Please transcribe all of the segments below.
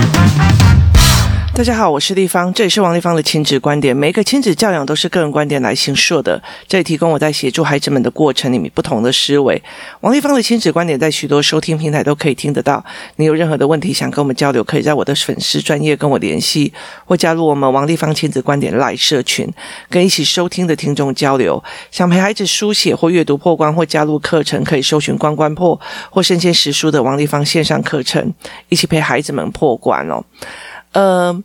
Thank you. 大家好，我是丽芳，这里是王立芳的亲子观点。每一个亲子教养都是个人观点来形塑的，这里提供我在协助孩子们的过程里面不同的思维。王立芳的亲子观点在许多收听平台都可以听得到。你有任何的问题想跟我们交流，可以在我的粉丝专业跟我联系，或加入我们王立芳亲子观点来社群，跟一起收听的听众交流。想陪孩子书写或阅读破关，或加入课程，可以搜寻关关破或身先实书的王立芳线上课程，一起陪孩子们破关哦。呃。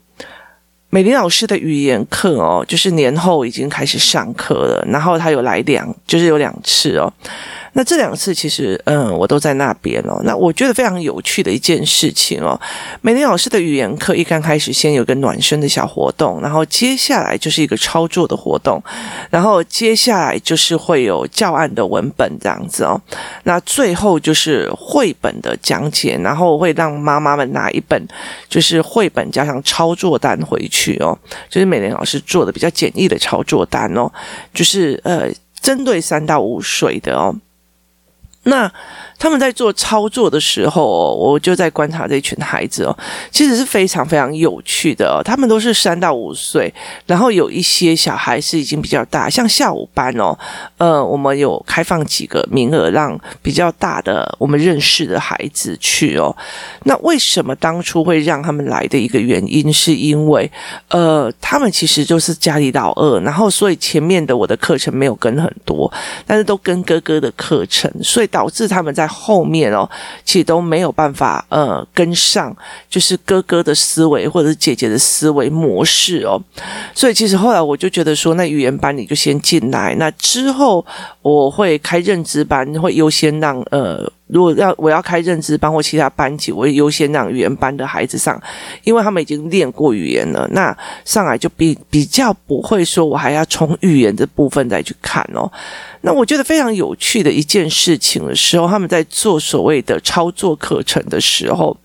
美玲老师的语言课哦，就是年后已经开始上课了，然后他有来两，就是有两次哦。那这两次其实，嗯，我都在那边哦。那我觉得非常有趣的一件事情哦，美玲老师的语言课一刚开始先有个暖身的小活动，然后接下来就是一个操作的活动，然后接下来就是会有教案的文本这样子哦。那最后就是绘本的讲解，然后会让妈妈们拿一本就是绘本加上操作单回去哦，就是美玲老师做的比较简易的操作单哦，就是呃针对三到五岁的哦。那他们在做操作的时候，我就在观察这群孩子哦，其实是非常非常有趣的哦。他们都是三到五岁，然后有一些小孩是已经比较大，像下午班哦，呃，我们有开放几个名额，让比较大的我们认识的孩子去哦。那为什么当初会让他们来的一个原因，是因为呃，他们其实就是家里老二，然后所以前面的我的课程没有跟很多，但是都跟哥哥的课程，所以。导致他们在后面哦，其实都没有办法呃跟上，就是哥哥的思维或者姐姐的思维模式哦。所以其实后来我就觉得说，那语言班你就先进来，那之后我会开认知班，会优先让呃。如果要我要开认知班或其他班级，我会优先让语言班的孩子上，因为他们已经练过语言了，那上来就比比较不会说我还要从语言的部分再去看哦。那我觉得非常有趣的一件事情的时候，他们在做所谓的操作课程的时候，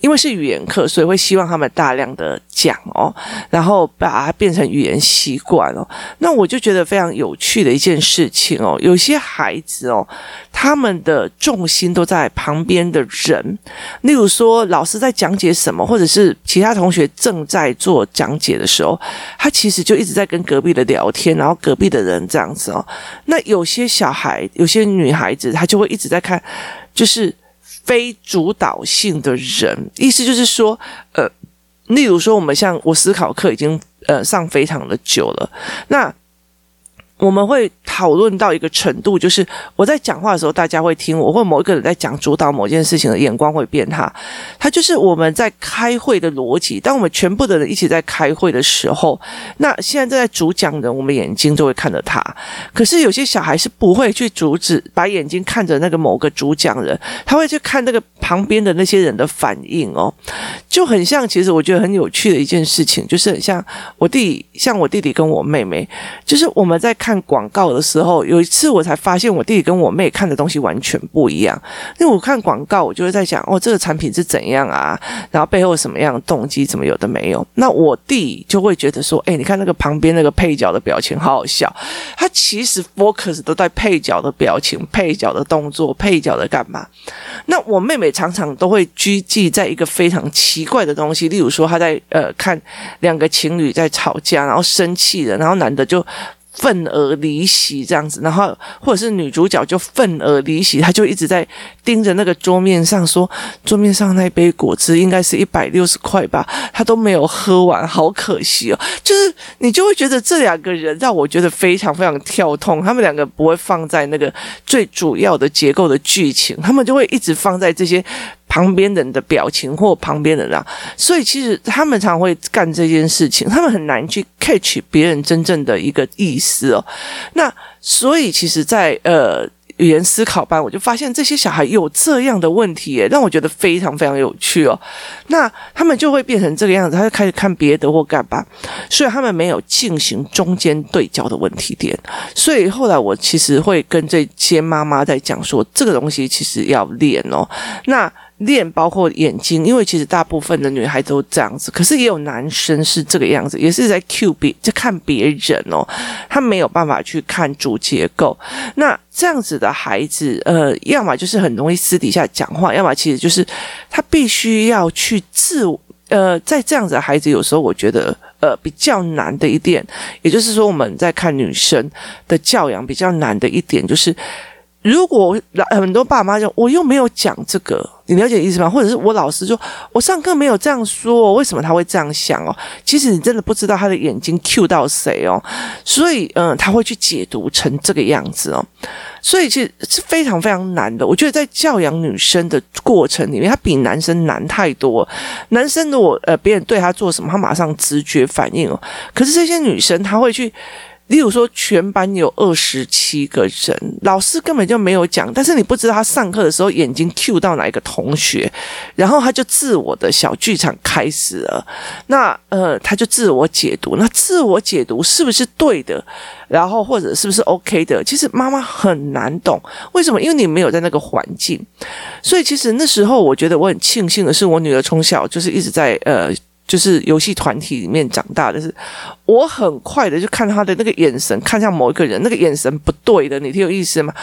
因为是语言课，所以会希望他们大量的讲哦，然后把它变成语言习惯哦。那我就觉得非常有趣的一件事情哦，有些孩子哦，他们的重心。心都在旁边的人，例如说老师在讲解什么，或者是其他同学正在做讲解的时候，他其实就一直在跟隔壁的聊天，然后隔壁的人这样子哦。那有些小孩，有些女孩子，她就会一直在看，就是非主导性的人，意思就是说，呃，例如说我们像我思考课已经呃上非常的久了，那。我们会讨论到一个程度，就是我在讲话的时候，大家会听我，或某一个人在讲主导某件事情的眼光会变他。他就是我们在开会的逻辑。当我们全部的人一起在开会的时候，那现在正在主讲人，我们眼睛就会看着他。可是有些小孩是不会去阻止，把眼睛看着那个某个主讲人，他会去看那个旁边的那些人的反应哦，就很像。其实我觉得很有趣的一件事情，就是很像我弟，像我弟弟跟我妹妹，就是我们在看。看广告的时候，有一次我才发现我弟弟跟我妹看的东西完全不一样。因为我看广告，我就会在想，哦，这个产品是怎样啊？然后背后什么样的动机，怎么有的没有？那我弟就会觉得说，哎，你看那个旁边那个配角的表情，好好笑。他其实 focus 都在配角的表情、配角的动作、配角的干嘛。那我妹妹常常都会拘记在一个非常奇怪的东西，例如说，她在呃看两个情侣在吵架，然后生气了，然后男的就。愤而离席这样子，然后或者是女主角就愤而离席，她就一直在盯着那个桌面上说，桌面上那杯果汁应该是一百六十块吧，她都没有喝完，好可惜哦。就是你就会觉得这两个人让我觉得非常非常跳痛，他们两个不会放在那个最主要的结构的剧情，他们就会一直放在这些。旁边人的表情或旁边的人，所以其实他们常会干这件事情，他们很难去 catch 别人真正的一个意思哦。那所以其实在，呃语言思考班，我就发现这些小孩有这样的问题，耶，让我觉得非常非常有趣哦。那他们就会变成这个样子，他就开始看别的或干嘛，所以他们没有进行中间对焦的问题点。所以后来我其实会跟这些妈妈在讲说，这个东西其实要练哦。那练包括眼睛，因为其实大部分的女孩都这样子，可是也有男生是这个样子，也是在 cue 别，在看别人哦，他没有办法去看主结构。那这样子的孩子，呃，要么就是很容易私底下讲话，要么其实就是他必须要去自呃，在这样子的孩子，有时候我觉得呃比较难的一点，也就是说我们在看女生的教养比较难的一点，就是如果很多爸妈就我又没有讲这个。你了解意思吗？或者是我老师说，我上课没有这样说，为什么他会这样想哦？其实你真的不知道他的眼睛 Q 到谁哦，所以嗯，他会去解读成这个样子哦，所以其实是非常非常难的。我觉得在教养女生的过程里面，他比男生难太多。男生如果呃别人对他做什么，他马上直觉反应哦，可是这些女生他会去。例如说，全班有二十七个人，老师根本就没有讲，但是你不知道他上课的时候眼睛 Q 到哪一个同学，然后他就自我的小剧场开始了。那呃，他就自我解读，那自我解读是不是对的？然后或者是不是 OK 的？其实妈妈很难懂，为什么？因为你没有在那个环境，所以其实那时候我觉得我很庆幸的是，我女儿从小就是一直在呃。就是游戏团体里面长大的是，我很快的就看他的那个眼神，看向某一个人，那个眼神不对的，你听有意思吗？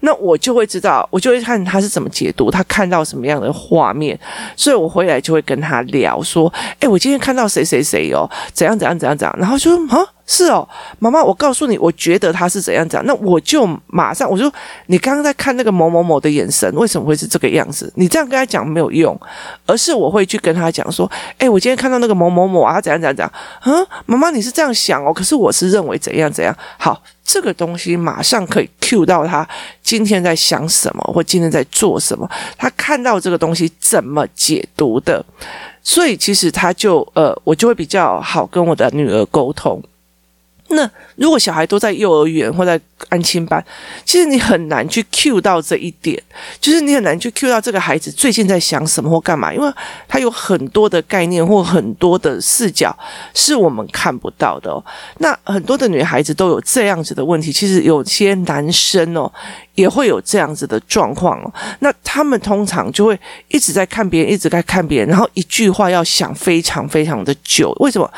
那我就会知道，我就会看他是怎么解读，他看到什么样的画面，所以我回来就会跟他聊说，诶，我今天看到谁谁谁哦，怎样怎样怎样怎样，然后就说啊。是哦，妈妈，我告诉你，我觉得他是怎样讲，那我就马上我说，你刚刚在看那个某某某的眼神，为什么会是这个样子？你这样跟他讲没有用，而是我会去跟他讲说，诶，我今天看到那个某某某啊，他怎样怎样怎样，嗯，妈妈你是这样想哦，可是我是认为怎样怎样。好，这个东西马上可以 cue 到他今天在想什么，或今天在做什么，他看到这个东西怎么解读的，所以其实他就呃，我就会比较好跟我的女儿沟通。那如果小孩都在幼儿园或在安亲班，其实你很难去 cue 到这一点，就是你很难去 cue 到这个孩子最近在想什么或干嘛，因为他有很多的概念或很多的视角是我们看不到的哦。那很多的女孩子都有这样子的问题，其实有些男生哦也会有这样子的状况哦。那他们通常就会一直在看别人，一直在看别人，然后一句话要想非常非常的久，为什么？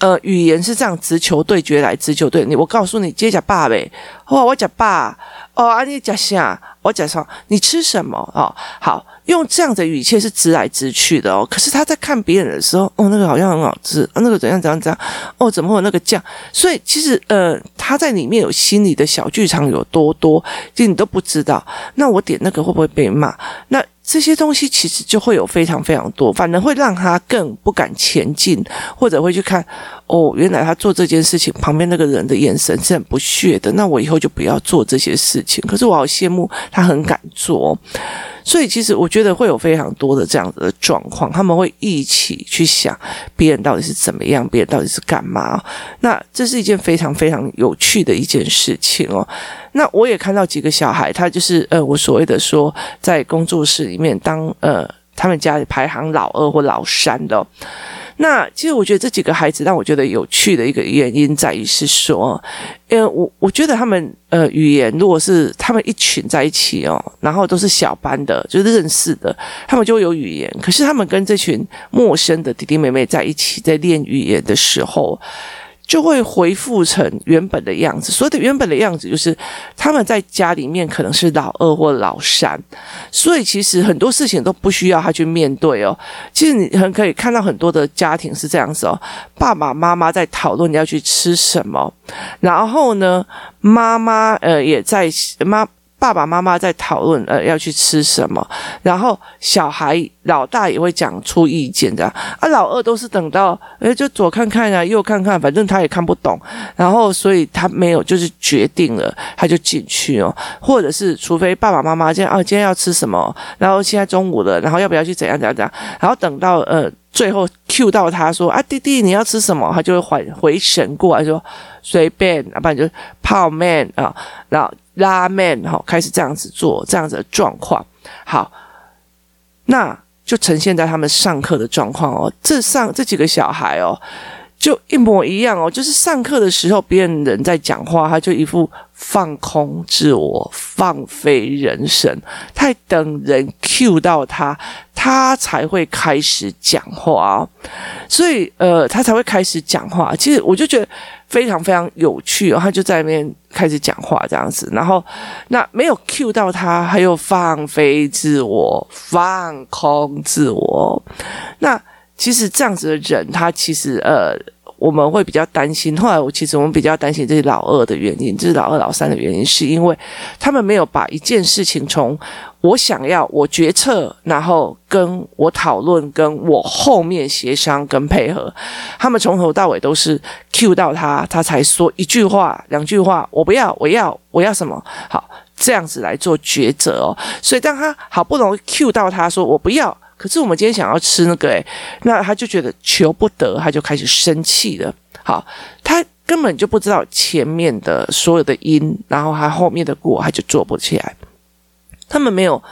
呃，语言是这样直球对决来，直球对你。我告诉你，接着爸呗，哦，我讲爸，哦，啊，你讲啥？我讲说，你吃什么？哦，好，用这样的语气是直来直去的哦。可是他在看别人的时候，哦，那个好像很好吃，啊、那个怎样怎样怎样，哦，怎么会有那个酱？所以其实，呃，他在里面有心里的小剧场有多多，就你都不知道。那我点那个会不会被骂？那。这些东西其实就会有非常非常多，反而会让他更不敢前进，或者会去看哦，原来他做这件事情旁边那个人的眼神是很不屑的，那我以后就不要做这些事情。可是我好羡慕他很敢做。所以，其实我觉得会有非常多的这样子的状况，他们会一起去想别人到底是怎么样，别人到底是干嘛。那这是一件非常非常有趣的一件事情哦。那我也看到几个小孩，他就是呃，我所谓的说，在工作室里面当呃，他们家里排行老二或老三的。那其实我觉得这几个孩子让我觉得有趣的一个原因在于是说，呃，我我觉得他们呃语言如果是他们一群在一起哦，然后都是小班的，就是认识的，他们就会有语言。可是他们跟这群陌生的弟弟妹妹在一起在练语言的时候。就会恢复成原本的样子。所以的原本的样子，就是他们在家里面可能是老二或老三，所以其实很多事情都不需要他去面对哦。其实你很可以看到很多的家庭是这样子哦，爸爸妈妈在讨论你要去吃什么，然后呢，妈妈呃也在妈。爸爸妈妈在讨论，呃，要去吃什么，然后小孩老大也会讲出意见的，啊，老二都是等到，诶，就左看看啊，右看看，反正他也看不懂，然后所以他没有就是决定了，他就进去哦，或者是除非爸爸妈妈今天，啊，今天要吃什么，然后现在中午了，然后要不要去怎样怎样怎样，然后等到呃最后 Q 到他说啊，弟弟你要吃什么，他就会回回神过来说随便，要不然就泡面啊，然后。拉面哈，开始这样子做，这样子的状况，好，那就呈现在他们上课的状况哦。这上这几个小孩哦，就一模一样哦，就是上课的时候，别人人在讲话，他就一副放空自我、放飞人生，他等人 Q 到他，他才会开始讲话。所以呃，他才会开始讲话。其实我就觉得。非常非常有趣哦，他就在那边开始讲话这样子，然后那没有 Q 到他，还有放飞自我、放空自我。那其实这样子的人，他其实呃。我们会比较担心。后来，我其实我们比较担心这是老二的原因，这是老二、老三的原因，是因为他们没有把一件事情从我想要、我决策，然后跟我讨论，跟我后面协商跟配合，他们从头到尾都是 Q 到他，他才说一句话、两句话，我不要，我要，我要什么？好，这样子来做抉择哦。所以，当他好不容易 cue 到他说我不要。可是我们今天想要吃那个诶，那他就觉得求不得，他就开始生气了。好，他根本就不知道前面的所有的因，然后他后面的果，他就做不起来。他们没有。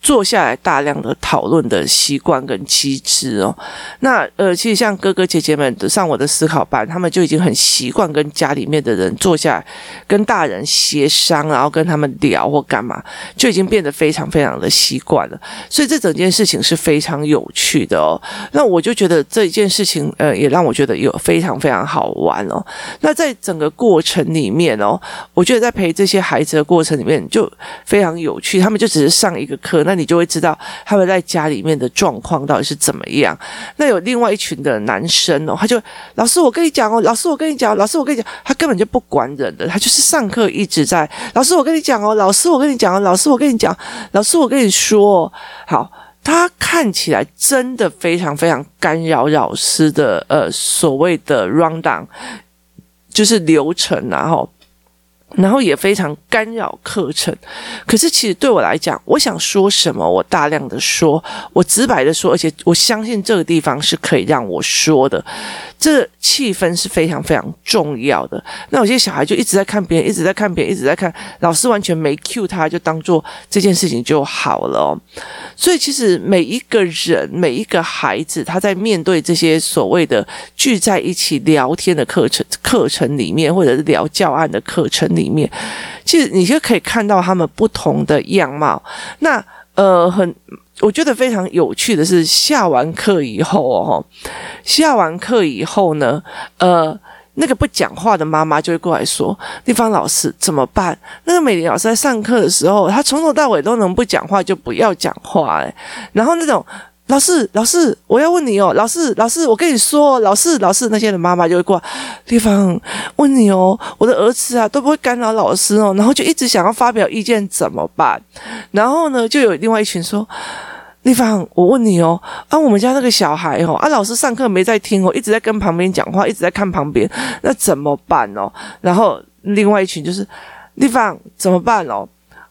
坐下来大量的讨论的习惯跟机制哦，那呃，其实像哥哥姐姐们上我的思考班，他们就已经很习惯跟家里面的人坐下来跟大人协商，然后跟他们聊或干嘛，就已经变得非常非常的习惯了。所以这整件事情是非常有趣的哦。那我就觉得这一件事情，呃，也让我觉得有非常非常好玩哦。那在整个过程里面哦，我觉得在陪这些孩子的过程里面就非常有趣。他们就只是上一个课。那你就会知道他们在家里面的状况到底是怎么样。那有另外一群的男生哦，他就老师，我跟你讲哦，老师，我跟你讲，老师，我跟你讲，他根本就不管人的，他就是上课一直在老师，我跟你讲哦，老师，我跟你讲哦，老师，我跟你讲，老师，我跟你说，好，他看起来真的非常非常干扰老师的呃所谓的 rundown，就是流程，然后。然后也非常干扰课程，可是其实对我来讲，我想说什么，我大量的说，我直白的说，而且我相信这个地方是可以让我说的。这气氛是非常非常重要的。那有些小孩就一直在看别人，一直在看别人，一直在看老师，完全没 cue 他，就当做这件事情就好了。所以其实每一个人，每一个孩子，他在面对这些所谓的聚在一起聊天的课程课程里面，或者是聊教案的课程里面，其实你就可以看到他们不同的样貌。那呃，很。我觉得非常有趣的是，下完课以后哦，下完课以后呢，呃，那个不讲话的妈妈就会过来说：“丽芳老师怎么办？”那个美玲老师在上课的时候，她从头到尾都能不讲话就不要讲话哎，然后那种。老师，老师，我要问你哦，老师，老师，我跟你说，老师，老师，那些的妈妈就会过来地方问你哦，我的儿子啊都不会干扰老师哦，然后就一直想要发表意见，怎么办？然后呢，就有另外一群说，地方，我问你哦，啊，我们家那个小孩哦，啊，老师上课没在听哦，一直在跟旁边讲话，一直在看旁边，那怎么办哦？然后另外一群就是地方怎么办哦？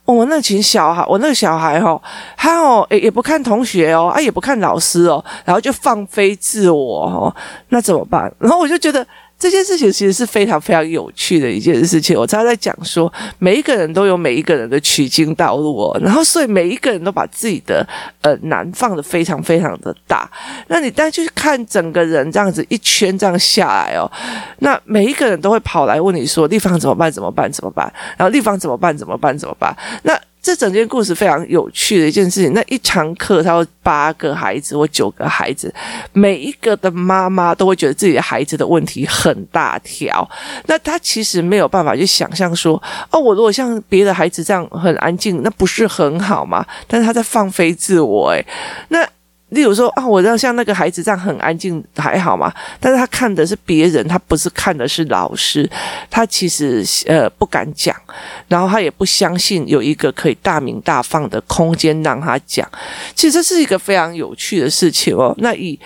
我那群小孩，我那个小孩哦，他哦，也也不看同学哦，啊，也不看老师哦，然后就放飞自我哦，那怎么办？然后我就觉得。这件事情其实是非常非常有趣的一件事情。我常常在讲说，每一个人都有每一个人的取经道路哦，然后所以每一个人都把自己的呃难放得非常非常的大。那你再去看整个人这样子一圈这样下来哦，那每一个人都会跑来问你说：“地方怎么办？怎么办？怎么办？”然后地方怎么办？怎么办？怎么办？那。这整件故事非常有趣的一件事情。那一堂课，他有八个孩子或九个孩子，每一个的妈妈都会觉得自己的孩子的问题很大条。那他其实没有办法去想象说，哦，我如果像别的孩子这样很安静，那不是很好吗？但是他在放飞自我，诶，那。例如说啊，我要像那个孩子这样很安静还好嘛？但是他看的是别人，他不是看的是老师，他其实呃不敢讲，然后他也不相信有一个可以大鸣大放的空间让他讲。其实这是一个非常有趣的事情哦。那以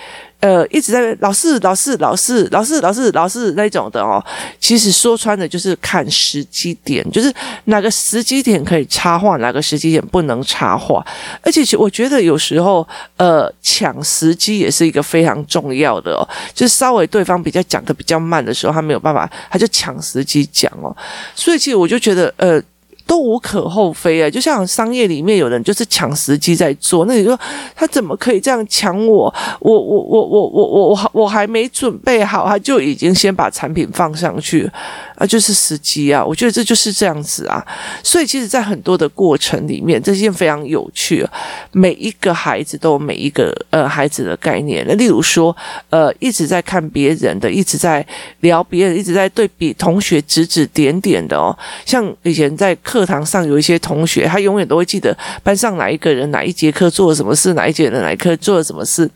呃，一直在老是、老是、老是、老是、老是、老是那种的哦。其实说穿的就是看时机点，就是哪个时机点可以插话，哪个时机点不能插话。而且，我觉得有时候呃，抢时机也是一个非常重要的哦。就是稍微对方比较讲得比较慢的时候，他没有办法，他就抢时机讲哦。所以，其实我就觉得呃。都无可厚非啊，就像商业里面有人就是抢时机在做，那你说他怎么可以这样抢我？我我我我我我我我还没准备好，他就已经先把产品放上去啊，就是时机啊。我觉得这就是这样子啊。所以其实，在很多的过程里面，这件非常有趣。每一个孩子都有每一个呃孩子的概念。那例如说，呃，一直在看别人的，一直在聊别人，一直在对比同学指指点点的哦。像以前在。课堂上有一些同学，他永远都会记得班上哪一个人哪一节课做了什么事，哪一节的哪一课做了什么事。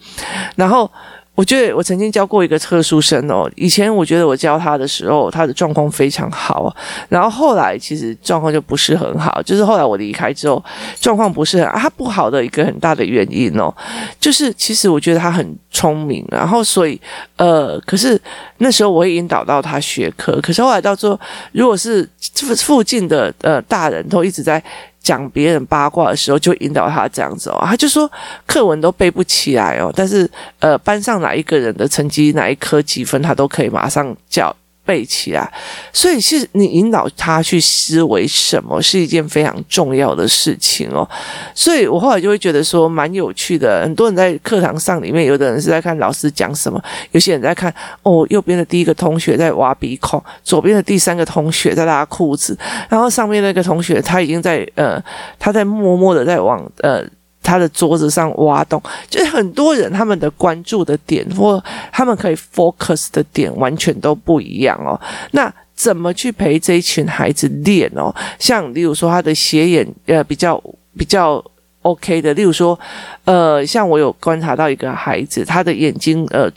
然后我觉得我曾经教过一个特殊生哦，以前我觉得我教他的时候，他的状况非常好，然后后来其实状况就不是很好，就是后来我离开之后，状况不是很啊，他不好的一个很大的原因哦，就是其实我觉得他很聪明，然后所以呃，可是那时候我会引导到他学科，可是后来到最后，如果是附附近的呃大人都一直在。讲别人八卦的时候，就引导他这样子哦，他就说课文都背不起来哦，但是呃，班上哪一个人的成绩哪一科几分，他都可以马上叫。背起来，所以是你引导他去思维什么是一件非常重要的事情哦。所以我后来就会觉得说蛮有趣的。很多人在课堂上里面，有的人是在看老师讲什么，有些人在看哦，右边的第一个同学在挖鼻孔，左边的第三个同学在拉裤子，然后上面那个同学他已经在呃，他在默默的在往呃。他的桌子上挖洞，就是很多人他们的关注的点或他们可以 focus 的点完全都不一样哦。那怎么去陪这一群孩子练哦？像例如说他的斜眼呃比较比较 OK 的，例如说呃像我有观察到一个孩子，他的眼睛呃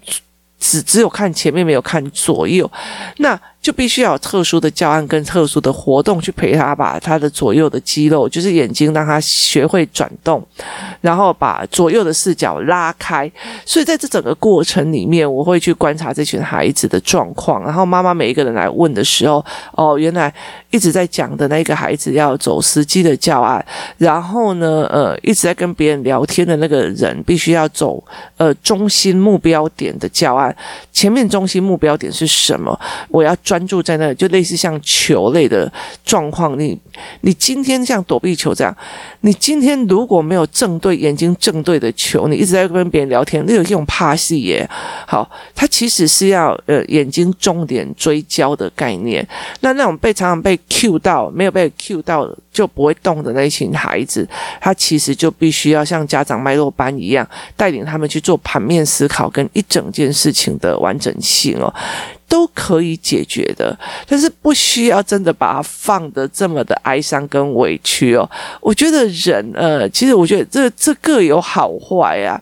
只只有看前面没有看左右，那。就必须要有特殊的教案跟特殊的活动去陪他，把他的左右的肌肉，就是眼睛，让他学会转动，然后把左右的视角拉开。所以在这整个过程里面，我会去观察这群孩子的状况。然后妈妈每一个人来问的时候，哦，原来一直在讲的那个孩子要走司机的教案，然后呢，呃，一直在跟别人聊天的那个人必须要走呃中心目标点的教案。前面中心目标点是什么？我要。专注在那，就类似像球类的状况。你你今天像躲避球这样，你今天如果没有正对眼睛正对的球，你一直在跟别人聊天，那有一种怕戏耶。好，它其实是要呃眼睛重点追焦的概念。那那种被常常被 Q 到，没有被 Q 到就不会动的那群孩子，他其实就必须要像家长脉络班一样，带领他们去做盘面思考跟一整件事情的完整性哦。都可以解决的，但是不需要真的把它放得这么的哀伤跟委屈哦。我觉得人，呃，其实我觉得这这各有好坏啊。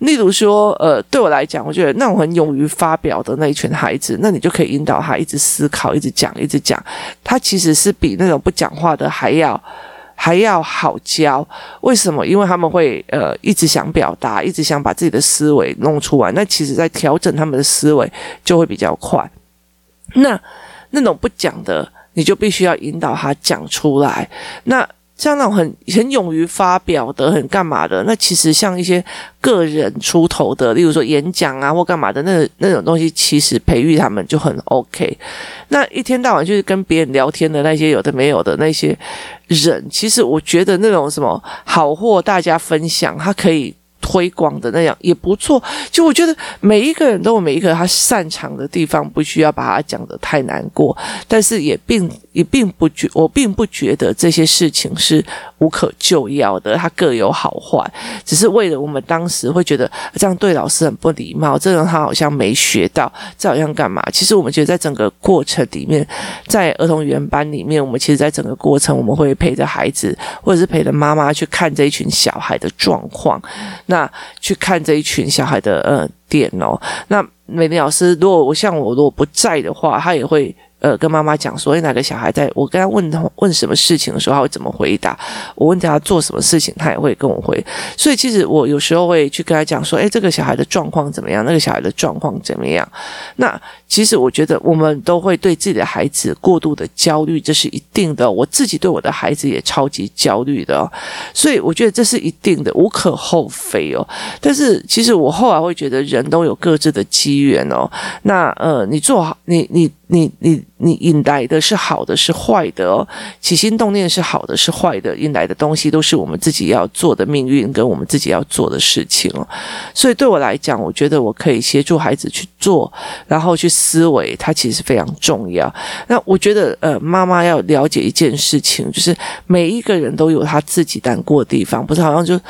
例如说，呃，对我来讲，我觉得那种很勇于发表的那一群孩子，那你就可以引导他一直思考，一直讲，一直讲。他其实是比那种不讲话的还要。还要好教，为什么？因为他们会呃一直想表达，一直想把自己的思维弄出来。那其实，在调整他们的思维就会比较快。那那种不讲的，你就必须要引导他讲出来。那。像那种很很勇于发表的，很干嘛的，那其实像一些个人出头的，例如说演讲啊或干嘛的，那那种东西，其实培育他们就很 OK。那一天到晚就是跟别人聊天的那些有的没有的那些人，其实我觉得那种什么好货大家分享，他可以。推广的那样也不错，就我觉得每一个人都有每一个他擅长的地方，不需要把它讲得太难过，但是也并也并不觉我并不觉得这些事情是无可救药的，它各有好坏，只是为了我们当时会觉得这样对老师很不礼貌，这样他好像没学到，这好像干嘛？其实我们觉得在整个过程里面，在儿童语言班里面，我们其实在整个过程我们会陪着孩子，或者是陪着妈妈去看这一群小孩的状况。那去看这一群小孩的呃点哦，那美丽老师如果我像我如果不在的话，他也会。呃，跟妈妈讲说，哎，哪个小孩在？我跟他问他问什么事情的时候，他会怎么回答？我问他做什么事情，他也会跟我回。所以其实我有时候会去跟他讲说，诶，这个小孩的状况怎么样？那个小孩的状况怎么样？那其实我觉得我们都会对自己的孩子过度的焦虑，这是一定的。我自己对我的孩子也超级焦虑的，所以我觉得这是一定的，无可厚非哦。但是其实我后来会觉得，人都有各自的机缘哦。那呃，你做好，你你。你你你引来的是好的是坏的哦，起心动念是好的是坏的，引来的东西都是我们自己要做的命运跟我们自己要做的事情哦。所以对我来讲，我觉得我可以协助孩子去做，然后去思维，它其实非常重要。那我觉得，呃，妈妈要了解一件事情，就是每一个人都有他自己难过的地方，不是好像就。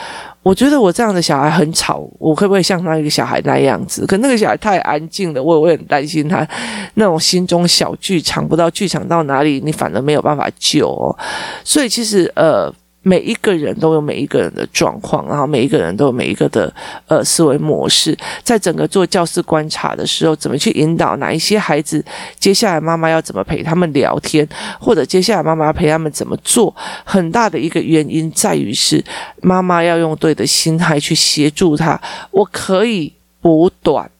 我觉得我这样的小孩很吵，我会不会像那一个小孩那样子？可那个小孩太安静了，我也很担心他那种心中小剧场，不知道剧场到哪里，你反而没有办法救哦。所以其实呃，每一个人都有每一个人的状况，然后每一个人都有每一个的呃思维模式，在整个做教室观察的时候，怎么去引导哪一些孩子，接下来妈妈要怎么陪他们聊天，或者接下来妈妈要陪他们怎么做，很大的一个原因在于是妈妈要用对的心态去协助他，我可以补短。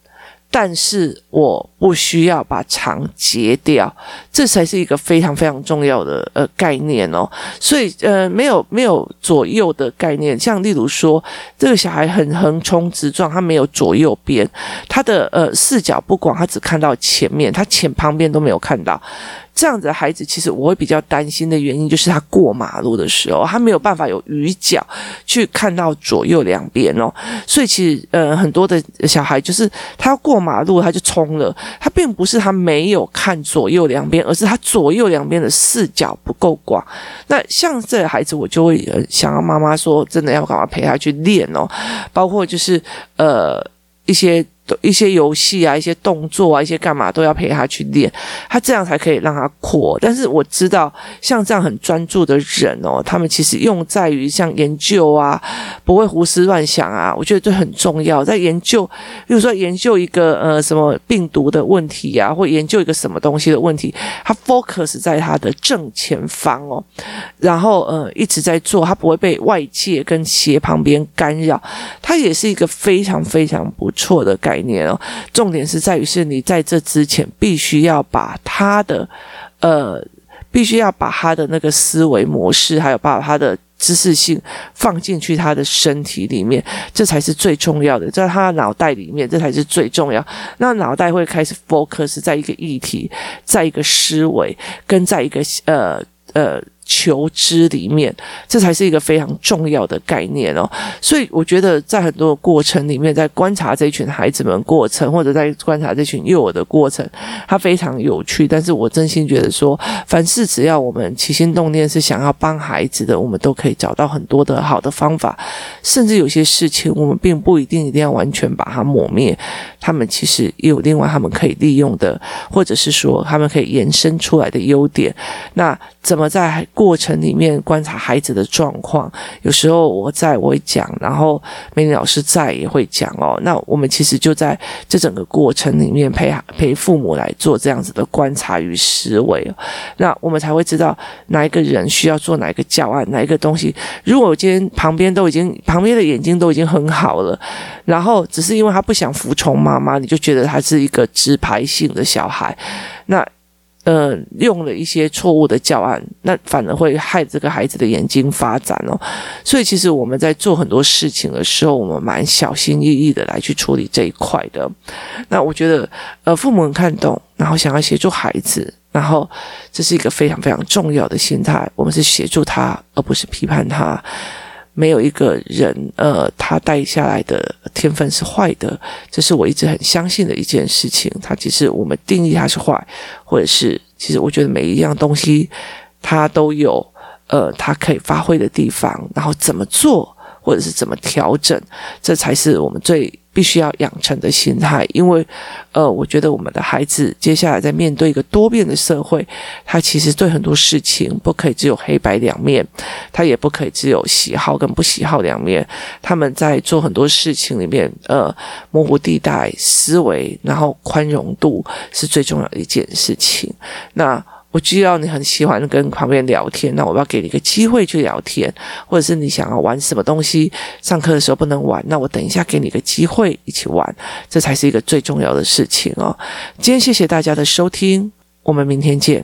但是我不需要把肠截掉，这才是一个非常非常重要的呃概念哦。所以呃，没有没有左右的概念，像例如说，这个小孩很横冲直撞，他没有左右边，他的呃视角不广，他只看到前面，他前旁边都没有看到。这样子的孩子，其实我会比较担心的原因，就是他过马路的时候，他没有办法有余角去看到左右两边哦。所以其实，呃，很多的小孩就是他要过马路，他就冲了。他并不是他没有看左右两边，而是他左右两边的视角不够广。那像这个孩子，我就会想要妈妈说，真的要赶快陪他去练哦，包括就是呃一些。一些游戏啊，一些动作啊，一些干嘛都要陪他去练，他这样才可以让他扩。但是我知道，像这样很专注的人哦，他们其实用在于像研究啊，不会胡思乱想啊。我觉得这很重要，在研究，比如说研究一个呃什么病毒的问题啊，或研究一个什么东西的问题，他 focus 在他的正前方哦，然后呃一直在做，他不会被外界跟斜旁边干扰，他也是一个非常非常不错的概念哦，重点是在于是你在这之前必须要把他的，呃，必须要把他的那个思维模式，还有把他的知识性放进去他的身体里面，这才是最重要的，在他的脑袋里面，这才是最重要。那脑袋会开始 focus 在一个议题，在一个思维，跟在一个呃呃。求知里面，这才是一个非常重要的概念哦。所以我觉得，在很多过程里面，在观察这群孩子们过程，或者在观察这群幼儿的过程，它非常有趣。但是我真心觉得说，凡事只要我们起心动念是想要帮孩子的，我们都可以找到很多的好的方法。甚至有些事情，我们并不一定一定要完全把它抹灭。他们其实也有另外他们可以利用的，或者是说他们可以延伸出来的优点。那怎么在过程里面观察孩子的状况，有时候我在我会讲，然后美玲老师在也会讲哦。那我们其实就在这整个过程里面陪陪父母来做这样子的观察与思维，那我们才会知道哪一个人需要做哪一个教案，哪一个东西。如果我今天旁边都已经旁边的眼睛都已经很好了，然后只是因为他不想服从嘛妈妈，你就觉得他是一个直排性的小孩，那。呃，用了一些错误的教案，那反而会害这个孩子的眼睛发展哦。所以，其实我们在做很多事情的时候，我们蛮小心翼翼的来去处理这一块的。那我觉得，呃，父母很看懂，然后想要协助孩子，然后这是一个非常非常重要的心态。我们是协助他，而不是批判他。没有一个人，呃，他带下来的天分是坏的，这是我一直很相信的一件事情。他其实我们定义他是坏，或者是其实我觉得每一样东西，他都有，呃，他可以发挥的地方，然后怎么做，或者是怎么调整，这才是我们最。必须要养成的心态，因为，呃，我觉得我们的孩子接下来在面对一个多变的社会，他其实对很多事情不可以只有黑白两面，他也不可以只有喜好跟不喜好两面。他们在做很多事情里面，呃，模糊地带思维，然后宽容度是最重要的一件事情。那。我知道你很喜欢跟旁边聊天，那我要给你一个机会去聊天，或者是你想要玩什么东西，上课的时候不能玩，那我等一下给你个机会一起玩，这才是一个最重要的事情哦。今天谢谢大家的收听，我们明天见。